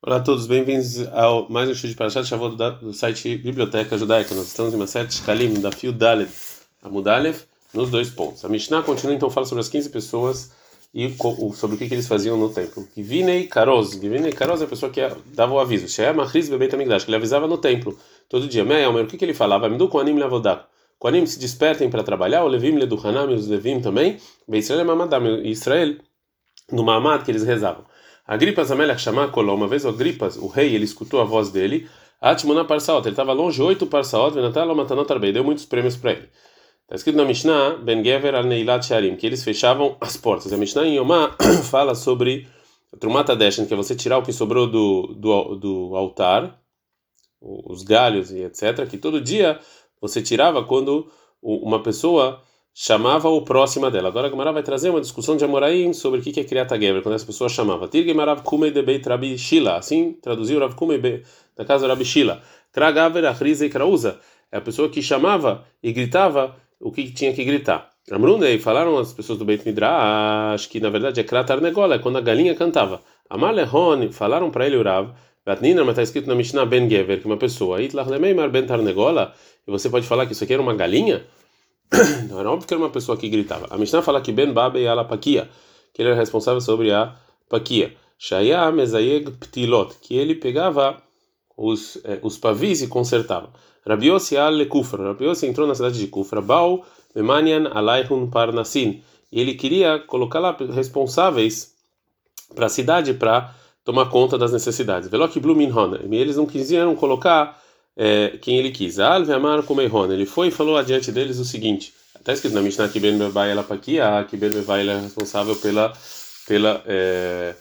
Olá a todos, bem-vindos ao mais um estudo de Parashat Shavuot do site Biblioteca Judaica. Nós estamos em de Shkalim da Fio Dalet Amudalev nos dois pontos. A Mishnah continua então fala sobre as 15 pessoas e sobre o que, eles faziam no templo. Givinei Karoz, Givinei Karoz é a pessoa que dava o aviso. Sheia Machriz Bebeit Amigdash, que ele avisava no templo todo dia. Meia, o que, que ele falava? Mdu Koanim Leavodak. Koanim se despertem para trabalhar, o Levim Leduhanam e os Levim também. Be Israel Mamadam, Israel no Mamad que eles rezavam. Agripas Amelech Coló, uma vez o Agripas, o rei, ele escutou a voz dele, Atmuna Parsaot, ele estava longe, oito Parsaot, Venatalo Matanot deu muitos prêmios para ele. Está escrito na Mishnah, Ben Gever al Neilat Sharim, que eles fechavam as portas. A Mishnah em Yomá fala sobre Trumata Deshen, que é você tirar o que sobrou do, do, do altar, os galhos e etc., que todo dia você tirava quando uma pessoa chamava o próxima dela. Agora a Gemara vai trazer uma discussão de Amoraim sobre o que é Kriata Geber, quando essa pessoa chamava. Tirgem Rav Kumei de Beit Rabi Shila. Assim traduziu Rav Kumei da casa do Rabi Shila. Kragaver Achrize e Krauza. É a pessoa que chamava e gritava o que tinha que gritar. Amrunei, falaram as pessoas do Beit Midrash que na verdade é Kratar Negola, é quando a galinha cantava. Amalehon, falaram para ele o Rav, Vatnina, mas está escrito na Mishnah Ben Gever, que uma pessoa, Itlach Lemeimar Ben Tarnegola, e você pode falar que isso aqui era uma galinha? Não era óbvio que era uma pessoa que gritava. A Mishnah fala que Ben Babe ala Pakia, que ele era responsável sobre a Pakia. Shaya Mezayeg Ptilot, que ele pegava os, eh, os pavis e consertava. Rabiossi al Lekufra, Rabiossi entrou na cidade de Kufra, Baal Memanian Alaihun Parnasin, e ele queria colocar lá responsáveis para a cidade para tomar conta das necessidades. Velok Blumin e eles não quisiam colocar é, quem ele quis. Alve Amar Kumeihon. Ele foi e falou adiante deles o seguinte: está escrito na Mishnah que Ben Bevai ela paquia, que Ben Bevai é responsável pela, pela, é,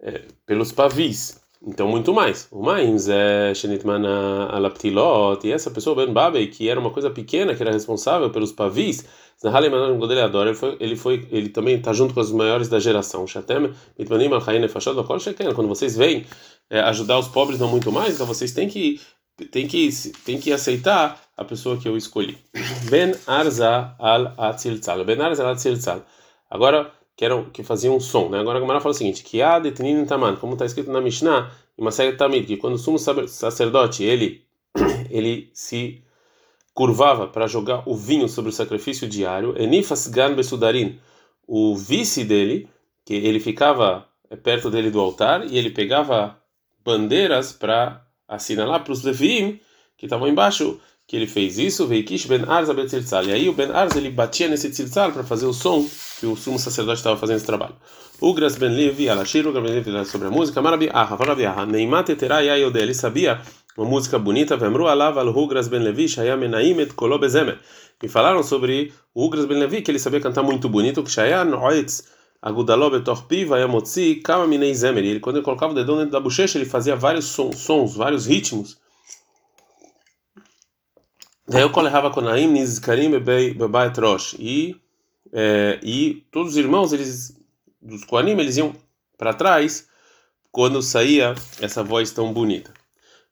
é, pelos pavis. Então, muito mais. O Maims é Shenitman Alaptilot, e essa pessoa, Ben Babei, que era uma coisa pequena, que era responsável pelos pavis, ele foi, ele foi, ele também está junto com os maiores da geração. Quando vocês vêm é, ajudar os pobres não muito mais, então vocês têm que tem que tem que aceitar a pessoa que eu escolhi. Ben Arza al Atzilzal. Ben Arza al Atzilzal. Agora que eram que faziam um som, né? Agora a Gemara fala o seguinte: que a detinin taman, como está escrito na Mishnah, em série tamid, que quando o sumo sacerdote ele ele se curvava para jogar o vinho sobre o sacrifício diário, enifas gan besudarin, o vice dele, que ele ficava perto dele do altar e ele pegava bandeiras para assinalar para os Levim que estavam embaixo que ele fez isso, Veikish ben Arza ben Tziltzal. E aí o Ben Arza ele batia nesse Tziltzal para fazer o som que o sumo sacerdote estava fazendo esse trabalho. Ugras ben Levi, Alashir, Ugras ben Levi sobre a música, Marabi Aha, Farabi Aha, Neimate Terai Ayode, ele sabia uma música bonita, Vemru Alav al Ugras ben Levi, Shaya Menaim et Kolo Bezemer. E falaram sobre o Ugras ben Levi, que ele sabia cantar muito bonito, que Shaya Noitz Agudaló betorpi vayamotzi kama minei zemer. Ele quando ele colocava o dedão dentro da bochecha, ele fazia vários sons, vários ritmos. Daí eu colherava konaim nizkarim bebait rosh. E é, e todos os irmãos, eles dos koanim, eles iam para trás quando saía essa voz tão bonita.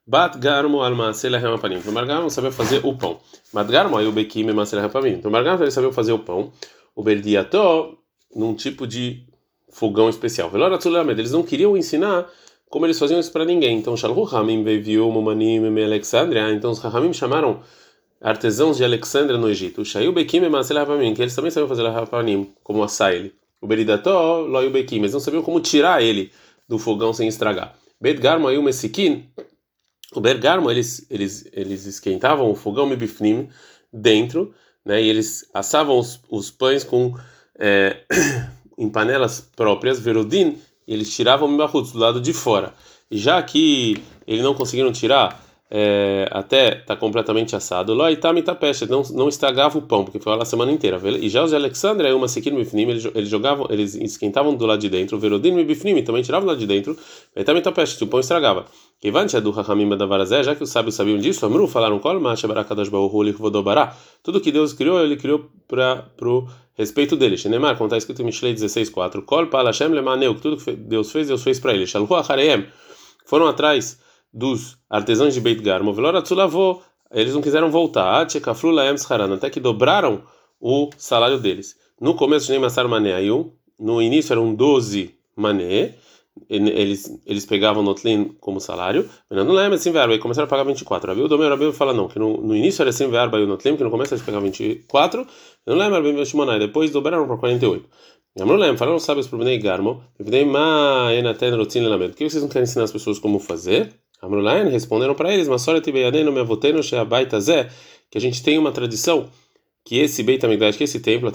Bat garmo al maasela hemapanim. Então Margarmo sabia fazer o pão. Bat garmo aí o bekim maasela hemapanim. Então Margarmo ele sabia fazer o pão. O berdiato num tipo de fogão especial. Eles não queriam ensinar como eles faziam isso para ninguém. Então, e. Então, os Hamim chamaram artesãos de Alexandria no Egito. Bekim e que eles também sabiam fazer Rapamim, como assar ele. O Beridató, Loyu Bekim, mas não sabiam como tirar ele do fogão sem estragar. Bedgarmo aí o Messikin. O Bergarmo, eles, eles, eles esquentavam o fogão Mibifnim dentro, né, e eles assavam os, os pães com é, em panelas próprias, verodin, eles tiravam o do lado de fora. E já que eles não conseguiram tirar é, até tá completamente assado, loitami tapesh, não não estragava o pão, porque foi lá a semana inteira. E já os Alexandre, uma sequin bifnim, eles, jogavam, eles esquentavam do lado de dentro, verodin bifnim, também tiravam do lado de dentro, loitami tapesh, o pão estragava. Kevante do Rahamim da Varazé, já que os sábios sabiam disso, Amru falaram kol macha barakadosh baruhu likvodobará. Tudo que Deus criou, ele criou para pro respeito dele. Shenemar, como está escrito em Mishlei 16:4, kol palashem lemaneu, tudo que Deus fez, Deus fez para ele. Shalhu achareyem. Foram atrás dos artesãos de Beit Garmo, veloratzulavô, eles não quiseram voltar, até que dobraram o salário deles. No começo Neymassar Mané, no início eram 12 mané, eles eles pegavam notlin como salário, mas não lembra assim verba e começaram a pagar 24. Rabi o Domer Rabi fala não, que no, no início era assim verba e o notlin, que no começo eles pegavam 24. Eu não lembro Rabi Shimonai, depois dobraram para 48. Eu não lembro, falaram sábios para Bnei Garmo, Bnei Ma Enaten Rotzin Lelamed. Por que vocês não querem ensinar as pessoas como fazer? Amrulain responderam para eles, mas Zé, que a gente tem uma tradição que esse Beit HaMikdash, que esse templo,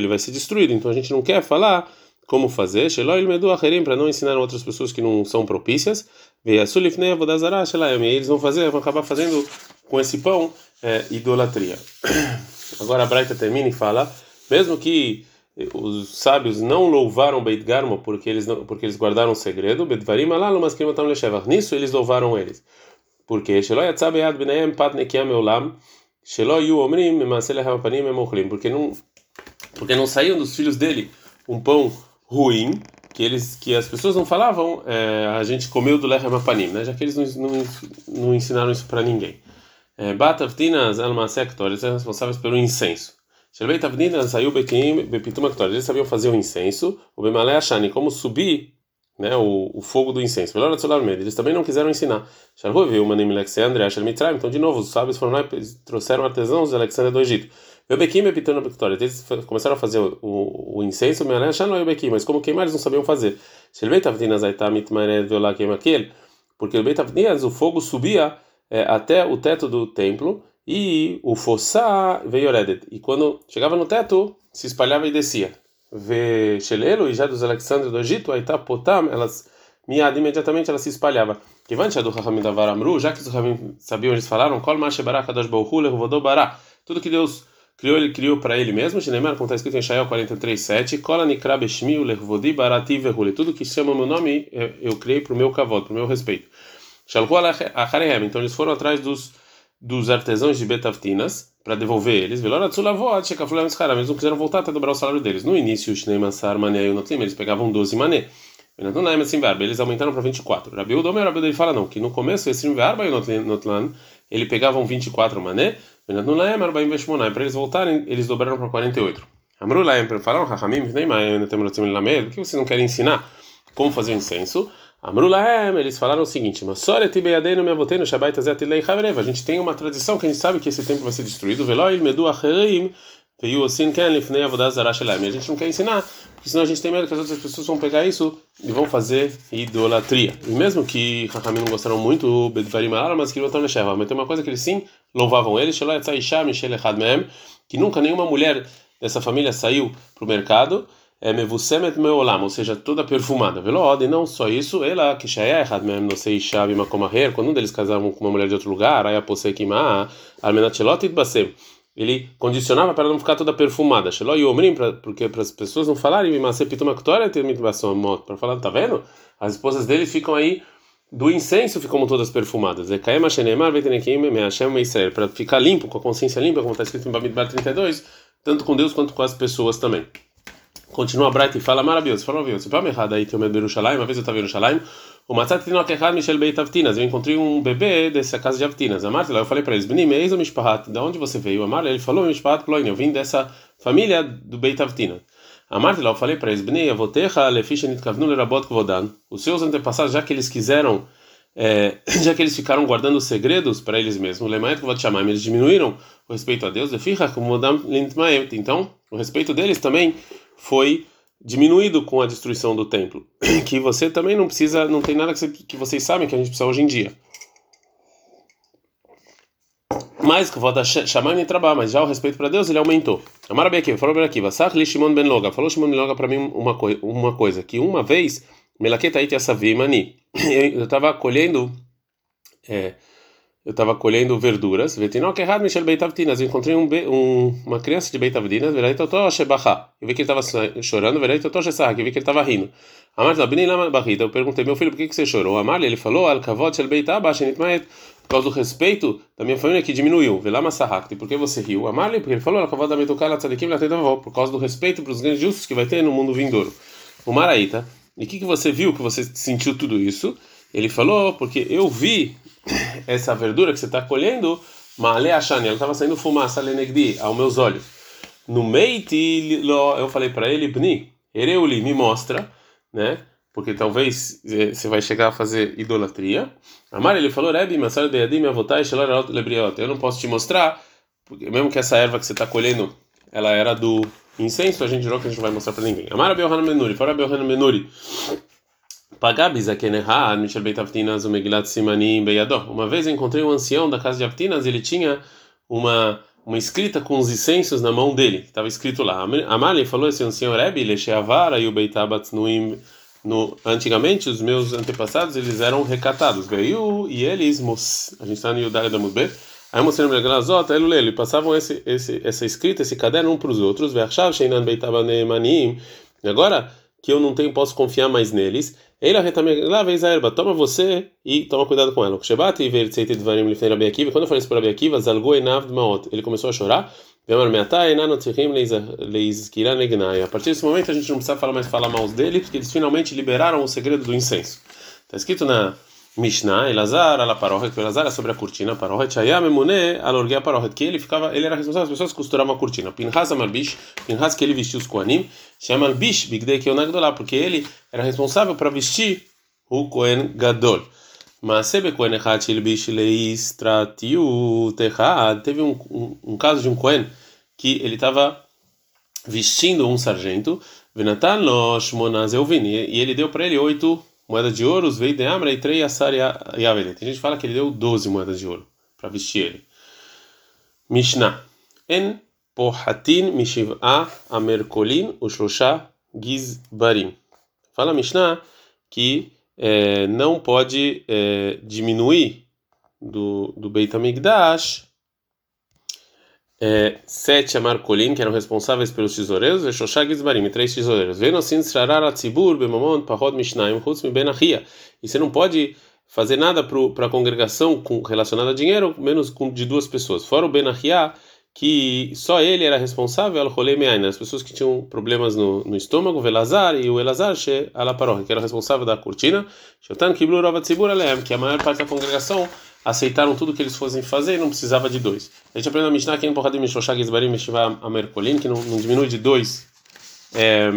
ele vai ser destruído. Então a gente não quer falar como fazer, para não ensinar outras pessoas que não são propícias, e eles vão fazer, vão acabar fazendo com esse pão é, idolatria. Agora a Braita termina e fala, mesmo que os sábios não louvaram Beit Garmo porque eles não, porque eles guardaram o segredo, Betvarim alalu maskrim tam leshevach. Nisso eles louvaram eles. Porque shelo yatsa beyad bneihem pat nekiam meolam, shelo yu omrim memasel hapanim memochlim. Porque não porque não saíam dos filhos dele um pão ruim que eles que as pessoas não falavam é, a gente comeu do lechem apanim, né? Já que eles não, não, não ensinaram isso para ninguém. É, Batavtinas almasector, eles são responsáveis pelo incenso. Shelbeit Avnina saiu Bekim Bepitum Eles sabiam fazer o incenso, o Bemalé Ashani, como subir né, o, o fogo do incenso. Eles também não quiseram ensinar. viu Manim Alexandre, Então, de novo, os sábios foram lá e trouxeram artesãos de Alexandre do Egito. Bekim Bepitum Eles começaram a fazer o, o, o incenso, o Bemalé Ashani o Bekim, mas como queimar eles não sabiam fazer. Shelbeit Avnina Zaita Mitmared Veolá Queima aquele, porque o Beit o fogo subia é, até o teto do templo e o fossá veio Oredet. E quando chegava no teto, se espalhava e descia. Vê Shelelo e já dos Alexandre do Egito, aí tá Potam, elas miad imediatamente ela se espalhava. Que vante do Rahamim da Varamru, já que os Rahamim sabiam, eles falaram, Kol Mashebaraka das Bauhule, Rodou Bará. Tudo que Deus criou, ele criou para ele mesmo. Shinemar, como está escrito em Shael 43:7, Kola Nikra Beshmi, Lehvodi Barati. Tudo que chama meu nome, eu criei para o meu cavalo, para o meu respeito. Shalhu Acharehem. Então eles foram atrás dos dos artesãos de Betavtinas para devolver eles. Eles não quiseram voltar até dobrar o salário deles. No início, o Shnei Massar Mané e o Notlim, eles pegavam 12 mané. Eles aumentaram para 24. Rabi Udom e Rabi Udom fala não, que no começo esse Verba e o Notlan, ele pegavam 24 mané. Para eles voltarem, eles dobraram para 48. Amrulaim falaram, Rahamim, por que vocês não querem ensinar como fazer o incenso? Amrulahem, eles falaram o seguinte: Mas a gente tem uma tradição que a gente sabe que esse templo vai ser destruído. A gente não quer ensinar, porque senão a gente tem medo que as outras pessoas vão pegar isso e vão fazer idolatria. E mesmo que Rahamim não gostaram muito, mas que mas tem uma coisa que eles sim louvavam eles, que nunca nenhuma mulher dessa família saiu para o mercado é mevusemet meolam, ou seja, toda perfumada. Velod, e não só isso, ela que já é errado mesmo, não sei, chave macomaher, quando um deles casavam com uma mulher de outro lugar, aí a posekima, almenatelot basem. Ele condicionava para não ficar toda perfumada. Shelo e omrim, porque para as pessoas não falarem, mas pituma ktora ter mitbasom moto, para falar, tá vendo? As esposas dele ficam aí do incenso ficam todas perfumadas. Para ficar limpo, com a consciência limpa, como está escrito em Bamidbar 32, tanto com Deus quanto com as pessoas também. Continua a Bright e fala maravilhoso, fala maravilhoso. Para errado aí que eu me Jerusalém, uma vez eu estava em Jerusalém, o Matzat Tinok Echad Michel Beit Avtinas, eu encontrei um bebê dessa casa de Avtinas. Marta, eu falei para eles, Beni Meis ou Mishpahat, de onde você veio? A Marta, ele falou, Mishpahat Ploin, eu vim dessa família do Beit Avtinas. Marta, eu falei para eles, Beni Avotecha Lefisha Nitkavnu Lerabot Kvodan. Os seus antepassados, já que eles quiseram é, já que eles ficaram guardando segredos para eles mesmos, eles diminuíram o respeito a Deus, então o respeito deles também foi diminuído com a destruição do templo, que você também não precisa, não tem nada que, você, que vocês sabem que a gente precisa hoje em dia. Mas que vou chamar e trabalhar, mas já o respeito para Deus ele aumentou. Amar aqui, falou bem aqui, Vasach Shimon ben Loga, falou Shimon ben Loga para mim uma, coi uma coisa, que uma vez, Melaketa iti asavi mani, eu estava colhendo é, eu estava colhendo verduras, Beitavtinas, eu encontrei um, um, uma criança de totó shebaha, eu vi que ele estava chorando, shesah, eu vi que ele estava rindo. Eu perguntei, meu filho, por que, você chorou? Amar ele falou, por causa do respeito da minha família que diminuiu, velama sahakti, por que você riu? Amar porque ele falou, por causa do respeito para os grandes justos que vai ter no mundo vindouro. O Maraíta, e o que, que você viu que você sentiu tudo isso? Ele falou, porque eu vi essa verdura que você está colhendo, ela estava saindo fumaça, aos meus olhos. No Meiti, eu falei para ele, Bni, Ereuli, me mostra, né? porque talvez eh, você vai chegar a fazer idolatria. Amar ele falou, Rebbe, Lebriot. Eu não posso te mostrar, porque mesmo que essa erva que você está colhendo, ela era do incenso, a gente jurou que a gente não vai mostrar para ninguém. Amar Abelhan Menuri, fora Abelhan Menuri. Uma vez eu encontrei um ancião da casa de Avtinas, ele tinha uma uma escrita com os incensos na mão dele. Estava escrito lá. Amali falou esse ancião Rebbe, Lecheavara e o Beitabat Nuim no, antigamente os meus antepassados eles eram recatados veio e eles a gente está no Yudara da Mudbet aí mostrando para Glazot ele passavam esse, esse essa escrita esse caderno um para os outros e agora que eu não tenho posso confiar mais neles ele lá vez a erva toma você e toma cuidado com ela. Quando eu falei isso para Rabi Akiva ele começou a chorar. A partir desse momento a gente não precisa falar mais falar mal dele, porque eles finalmente liberaram o segredo do incenso. Está escrito na Mishnah, Elazar, ala parohet, Elazar é sobre a cortina, parohet, chayam emune, alorgia parohet, que ele ficava, ele era responsável, as pessoas costuravam a cortina. Pinhas amalbish, Pinhas que ele vestia os koanim, chama albish, bigdei que eu lá, porque ele era responsável para vestir o kohen gadol. Mas teve um, um, um caso de um Cohen que ele estava vestindo um sargento, e ele deu para ele oito moedas de ouro, veio de Amra e três Assar Yavelet. Tem gente que fala que ele deu doze moedas de ouro para vestir ele. Mishnah. En pohatin mishiv'a amerkolin ushlosha gizbarim. Fala Mishnah que é, não pode é, diminuir do, do Beit HaMikdash é, sete Amarcolim, que eram responsáveis pelos tesoureiros, e Shoshag Izbarim, três tesoureiros. Venosin Srarar Atzibur, Bemamon, Pahod Mishnayim, Hutz Benachia. E você não pode fazer nada para a congregação com, relacionada a dinheiro, menos com, de duas pessoas. Fora o Benachia, que só ele era responsável al rolê meaina, as pessoas que tinham problemas no, no estômago, o Elazar e o Elazar she que era responsável da cortina, Shotan kiblu ravatzibur alem, que a maior parte da congregação aceitaram tudo que eles fossem fazer e não precisava de dois. A gente aprende a Mishnah aqui no Pohadim Mishoshag Izbarim Meshivah Amerkolin, que não, diminui de dois é,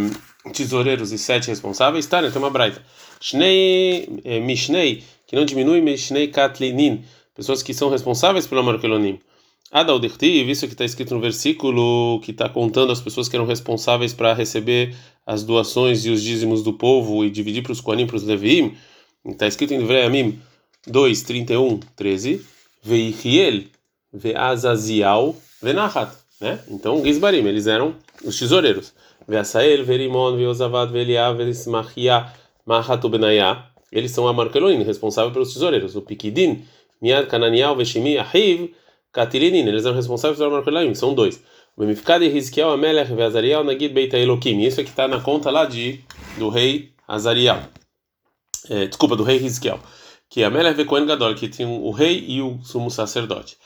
tesoureiros e sete responsáveis, tá, né? Tem uma braita. Shnei é, Mishnei, que não diminui Mishnei Katlinin, pessoas que são responsáveis pelo Amerkolonim. Adaldirtiv, isso que está escrito no versículo que está contando as pessoas que eram responsáveis para receber as doações e os dízimos do povo e dividir para os Koanim, para os Leviim, está escrito em Vreamim 2, 31, 13, Veichiel, Veazazial, Venahat, né? Então, Gizbarim, eles eram os tesoureiros. Veasael, Verimon, Veozavad, Veliav, Velismachia, Mahatu Benaya, eles são a Markeloin, responsável pelos tesoureiros. O Pikidin, Miad Cananial, Veshimi, Ahiv, Katilinin, eles são responsáveis pelo Markeloin, são dois. O Bemificad e Rizkiel, Amelech, Veazariel, Nagid, Beita Elokim. Isso aqui está na conta lá de, do rei Azariel. É, desculpa, do rei Rizkiel. Que a Melech Kohen Gadol, que tinha o rei e o sumo sacerdote.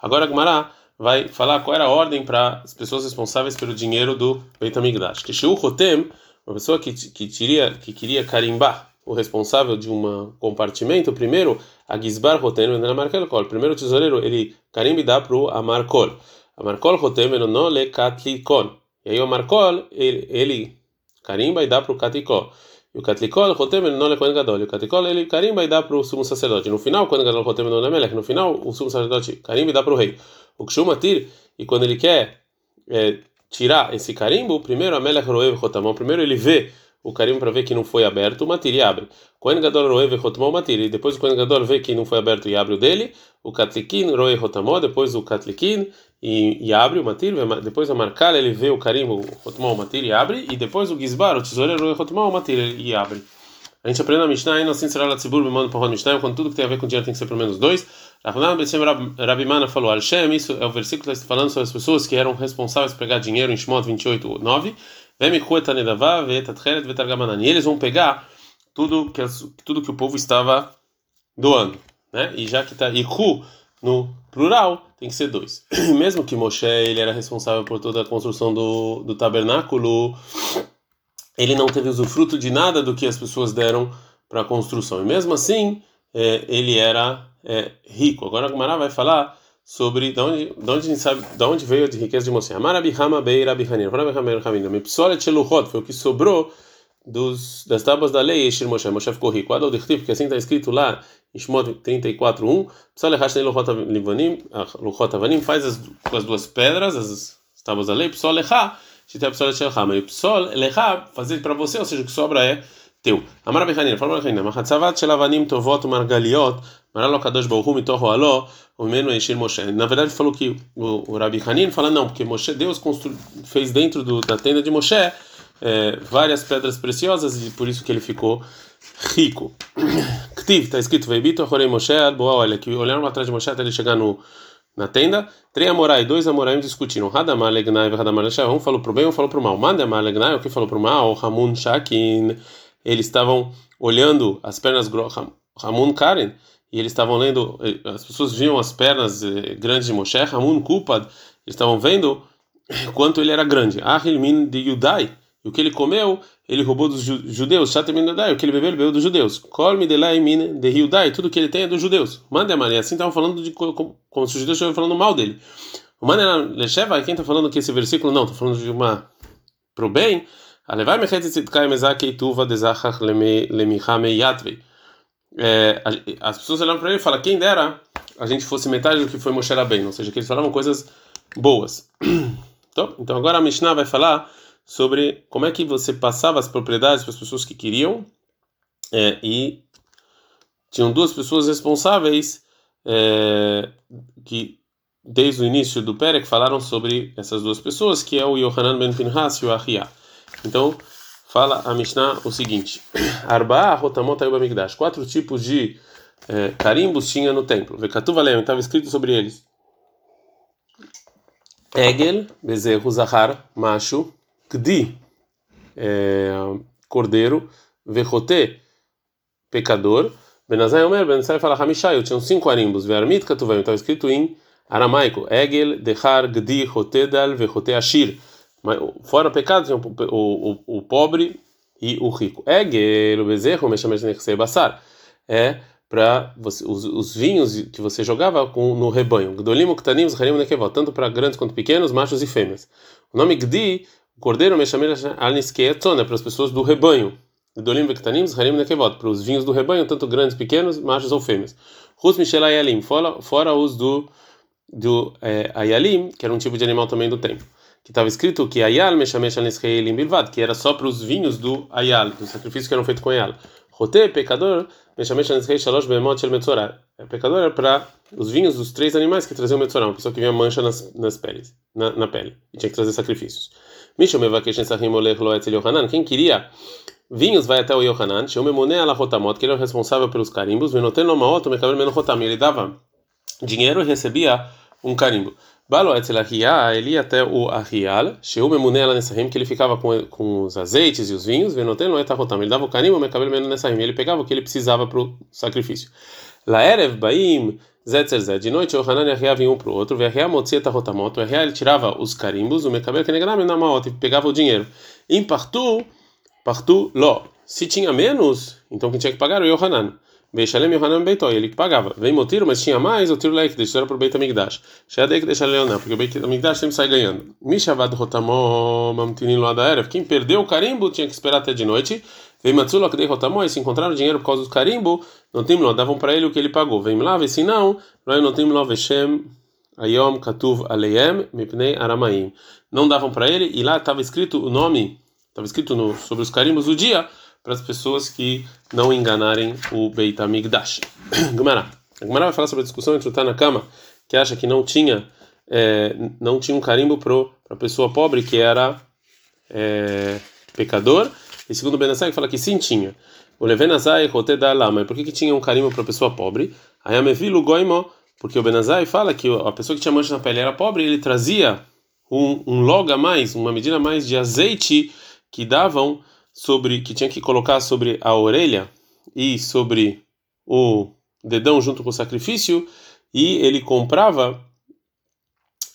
Agora a Gemara vai falar qual era a ordem para as pessoas responsáveis pelo dinheiro do Beit HaMikdash. Tishu Rotem, uma pessoa que, que, queria, que queria carimbar o responsável de um compartimento, primeiro, a Gizbar Rotem, o primeiro tesoureiro, ele carimba e dá para o Amarkol. Amarkol Rotem, não le Katlikon. E aí o Amarkol, ele, ele carimba e dá para o Katikol. E o Katlikol, Rotem, não le Kohen Gadol. O Katikol, ele carimba e dá para o sumo sacerdote. No final, Kohen Gadol, Rotem, não le Melech. No final, o sumo sacerdote carimba e dá para o rei. O Kshumatir, e quando ele quer é, tirar esse carimbo, primeiro a Melech Roev Rotamon, primeiro ele vê o carimbo para ver que não foi aberto, o matir e abre. Kohen Gadol Rotamon matir, e depois o Kohen Gadol vê que não foi aberto e abre o dele, o Katlikin Roe Rotamon, depois o Katlikin e, e abre o matir, depois a marcar ele vê o carimbo Rotamon matir e abre, e depois o Gizbar, o tesoureiro Roe Rotamon matir e abre. A gente aprende na Mishnah, ainda assim será lá Tzibur, me manda para Mishnah, quando tudo que tem a ver com dinheiro tem que ser pelo menos dois. Rabi Mana falou, Al-Shem, isso é o versículo que está falando sobre as pessoas que eram responsáveis por pegar dinheiro em Shemot 28, 9. E eles vão pegar tudo que, tudo que o povo estava doando. Né? E já que está Ihu no plural, tem que ser dois. Mesmo que Moshe ele era responsável por toda a construção do, do tabernáculo, ele não teve usufruto de nada do que as pessoas deram para a construção. E mesmo assim, é, ele era é, rico. Agora a Gumara vai falar sobre de onde, de onde a gente sabe, de onde veio a riqueza de Moshe. Amarabi Hama Bei Rabi Hanina. Rabi Hanina. Mipsolet Sheluchot foi o que sobrou dos, das tábuas da lei, Eshir Moshe, Moshe ficou rico. Adol Dichtiv, porque assim está escrito lá, em Shmot 34.1, Psal Echashnei Luchot Avanim, faz as, com as duas pedras, as tábuas da lei, Psal Echá, Shitea Psal Echelchá, mas Psal Echá, fazer para você, ou seja, o que sobra é teu. Amar Bechanina, fala Bechanina, Machatzavat Shelavanim Tovot Margaliot, Na verdade, falou que o, o Rabi Hanin fala não, porque Moshe, Deus constru, fez dentro do, da tenda de Moshe é, várias pedras preciosas e por isso que ele ficou rico. Ktiv, está escrito, Veibito Horei Moshe Boa, olha, que olharam atrás de Moshe até ele chegar no, na tenda. Três Amorai, dois Amoraim discutiram. Hadamar Legnai Hadamar Leshah. Um falou para o bem, um falou para o mal. Mandamar Legnai, o que falou para o mal? Hamun Shakin. Eles estavam olhando as pernas Hamun Karen. E eles estavam lendo, as pessoas viam as pernas eh, grandes de Moshe, Hamun Kupad, eles estavam vendo quanto ele era grande. Ahilmin de Yudai, o que ele comeu, ele roubou dos judeus. O que ele bebeu, ele bebeu dos judeus. Colme de Laimin de Hyundai, tudo que ele tem é dos judeus. Manda Maria, assim estavam falando de como, como se os judeus estivessem falando mal dele. O Manda Lecheva, quem está falando que esse versículo não, está falando de uma pro bem. Alevai mechet tzitkai mezakei tuva dezachach lemichame yatvei. As pessoas olham para ele e falam: quem dera a gente fosse metade do que foi Moshe Rabbeinu, ou seja, que eles falavam coisas boas. Então agora a Mishnah vai falar sobre como é que você passava as propriedades para as pessoas que queriam é, e tinham duas pessoas responsáveis é, que desde o início do Perek falaram sobre essas duas pessoas que é o Yohanan ben Pinhas e o Ahia então fala a Mishnah o seguinte. Arba Rotamot Ayubamigdash quatro tipos de é, carimbos tinha no templo. Vekatuvalem estava escrito sobre eles. Egel, bezerro, zahar, macho Kdi, é, cordeiro, Vechote, pecador, Benazai Omer, Benazai fala Hamishai, eu tinha cinco arimbos, Vermit Katuvem, estava escrito em aramaico, Egel, Dechar, Gdi, Hotedal, Vechote Ashir. Fora pecado, tinha o, o, o pobre e o rico. Egel, o bezerro, Basar, é para os, os, vinhos que você jogava com, no rebanho. Gdolim, Ktanim, Zharim, Nekevot, tanto para grandes quanto pequenos, machos e fêmeas. O nome Gdi o cordeiro Meshamel Alniskeetzon é para as pessoas do rebanho. Dolim Vektanim, Harim Nekevot, para os vinhos do rebanho, tanto grandes, pequenos, machos ou fêmeas. Rus Michel Ayalim, fora, fora os do, do é, Ayalim, que era um tipo de animal também do tempo. Que estava escrito que Ayal Meshamesh Alniskeelim Bilvad, que era só para os vinhos do Ayal, dos sacrifícios que eram feitos com Ayal. Rote, pecador, Meshamesh Alniskei Shalosh Beemot Shel Metzorah. É pecador era para os vinhos dos três animais que traziam Metzorah, uma pessoa que vinha mancha nas, nas peles, na, na pele, e tinha que trazer sacrifícios. Quem queria vinhos vai até o Yohanan, que ele era responsável pelos carimbos, ele dava dinheiro e recebia um carimbo. Balo ele ia até o Ahial, que ele ficava com, com os azeites e os vinhos, ele dava o carimbo, ele pegava o que ele precisava para o sacrifício. Laerev Baim Zetzer. De noite, o Hanan e Ahia vinham um para o outro. Verrea Motzia Tahotamot. O Ahia ele tirava os carimbos, o Mekabel Kenegram na Maot e pegava o dinheiro. Em Partu, Ló. Se tinha menos, então quem tinha que pagar era o Yohanan. Beishalem Yohanan Beitó, ele que pagava. Vem Motiro, mas tinha mais, o Tiro Leikdesh, era para o Beit Amigdash. Shadek deixa Leoná, porque o Beit Amigdash sempre sai ganhando. Mishavad Rotamó, Mamtinin Loada Erev. Quem perdeu o carimbo tinha que esperar até de noite. Vem Matsula Kdei Rotamó, e se encontraram dinheiro por causa do carimbo, não tem davam para ele o que ele pagou. Vem lá, se não, não tem Veshem. Ayom Katuv Aleem Mipnei Aramaim. Não davam para ele, e lá estava escrito o nome, estava escrito no, sobre os carimbos do dia, para as pessoas que não enganarem o Beit Amigdash. Gumara. A Gumara vai falar sobre a discussão entre o Tanakama, que acha que não tinha é, não tinha um carimbo para a pessoa pobre que era é, pecador, e segundo Benazai, fala que sim tinha. O Levenazai da Lama, por que, que tinha um carimbo para a pessoa pobre? Ayamevilu Goimo, porque o Benazai fala que a pessoa que tinha mancha na pele era pobre, ele trazia um, um log a mais, uma medida a mais de azeite que davam sobre que tinha que colocar sobre a orelha e sobre o dedão junto com o sacrifício e ele comprava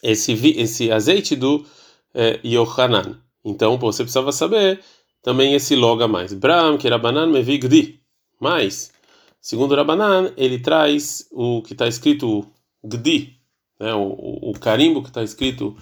esse esse azeite do eh, Yohanan. Então você precisava saber também esse logo a mais. Bram que era banan mevigdi. Mas segundo Rabanan ele traz o que está escrito gdi, né, o, o carimbo que está escrito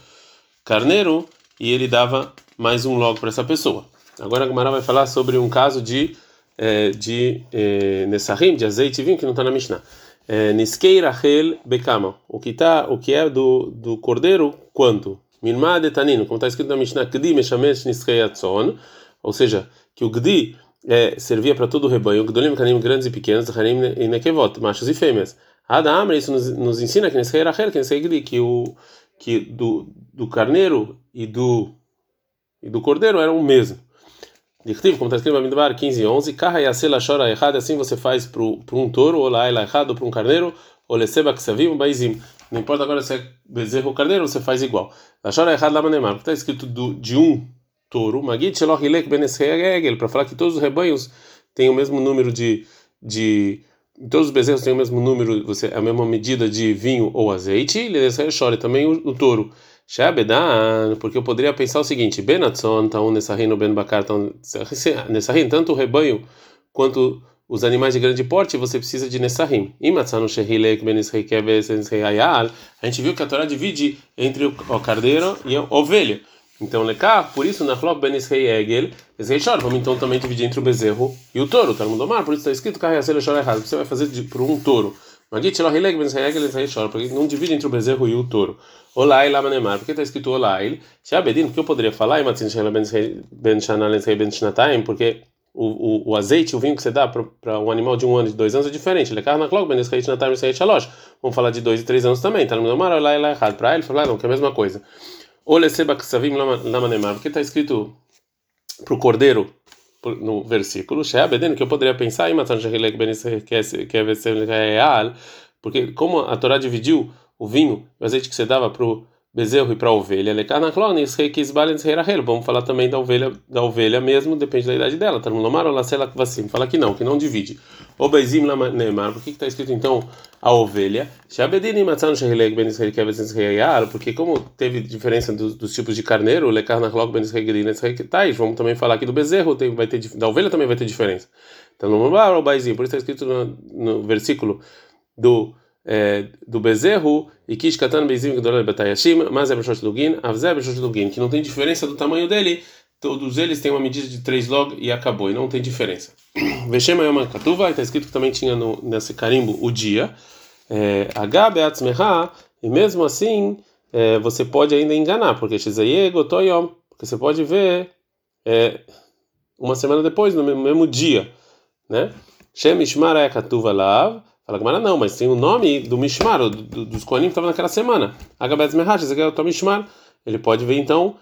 carneiro e ele dava mais um logo para essa pessoa. Agora a Gemara vai falar sobre um caso de é, de é, Nessahim, de azeite e vinho, que não está na Mishnah. É, Niskei Rachel Bekama. O que, tá, o que é do, do cordeiro, quanto? Milma de Tanino, como está escrito na Mishnah, Gdi Meshamesh Niskei Atzon. Ou seja, que o Gdi é, servia para todo o rebanho, Gdolim Kanim grandes e pequenos, Harim e Nekevot, machos e fêmeas. Ada Amra, isso nos, nos ensina que Niskei que Niskei Gdi, que, o, que do, do carneiro e do, e do cordeiro eram o mesmo. Dictivo, como está escrito no Bamidbar 15 e 11, Carra Yasela Shora errado, assim você faz para um touro, ou lá errado, ou para um carneiro, ou Leseba Ksavim, Baizim. Não importa agora se é bezerro ou carneiro, você faz igual. A Shora errado lá Manemar, está escrito do, de um touro, Magit Sheloh Hilek Benesregel, para falar que todos os rebanhos têm o mesmo número de. de todos os bezerros têm o mesmo número, você, a mesma medida de vinho ou azeite, e chora também o, o touro. Shabedan, porque eu poderia pensar o seguinte: Benatson, Taun, Nessahin, Ben Bakar, Nessahin, tanto o rebanho quanto os animais de grande porte, você precisa de Nessahim. A gente viu que a Torá divide entre o carneiro e a ovelha. Então, Lekar, por isso, na Flop Ben Israel Egel, vamos então também dividir entre o bezerro e o touro. Tá no Mar, por isso está escrito. Você vai fazer por um touro. Porque não divide entre o bezerro e o touro. Olá, Lama Nemar. Por que está escrito Olá? Shabedin, porque eu poderia falar, porque o, o, o azeite, o vinho que você dá para um animal de um ano e de dois anos é diferente. Ele é carna clog, benes reit natam e shalosh. Vamos falar de dois e três anos também. Tá no Nemar, Olá, Olá, errado. Para ele, falar, não, que é a mesma coisa. Olha, seba ksavim lama Nemar. Por que está escrito para o cordeiro? No versículo, que eu poderia pensar em porque como a Torá dividiu o vinho, o azeite que você dava para o bezerro e para a ovelha, vamos falar também da ovelha, da ovelha mesmo, depende da idade dela. Fala que não, que não divide. Por que está escrito então a ovelha? Porque como teve diferença dos, dos tipos de carneiro, vamos também falar aqui do bezerro, tem, vai ter, da ovelha também vai ter diferença. Então, por isso está escrito no, no versículo do é, do bezerro e kish katan bezim gedolel betayashim, mas é b'shosh lugin, avzé b'shosh lugin, que não tem diferença do tamanho dele, todos eles têm uma medida de 3 log e acabou, e não tem diferença. Veshem ayom katuva, está escrito que também tinha no, nesse carimbo o dia, H beatzmeha, e mesmo assim é, você pode ainda enganar, porque shizayego toyom, porque você pode ver é, uma semana depois, no mesmo, dia, né? Shem ishmar katuva lav, Fala Gamara, não, mas tem o nome do Mishmar, do, do, dos Koanim que estavam naquela semana. Agabetz Mehash, esse aqui é o Mishmar. Ele pode vir então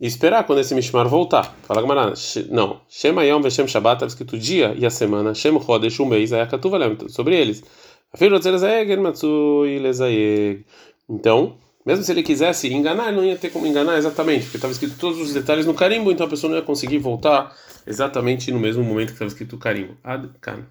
e esperar quando esse Mishmar voltar. Fala Gamara, não. Shema Yom Veshem Shabbat, estava escrito dia e a semana. Shem Chodesh, o mês, aí a Katuva sobre eles. Então, mesmo se ele quisesse enganar, ele não ia ter como enganar exatamente, porque estava escrito todos os detalhes no carimbo, então a pessoa não ia conseguir voltar exatamente no mesmo momento que estava escrito o carimbo. Ad -kan.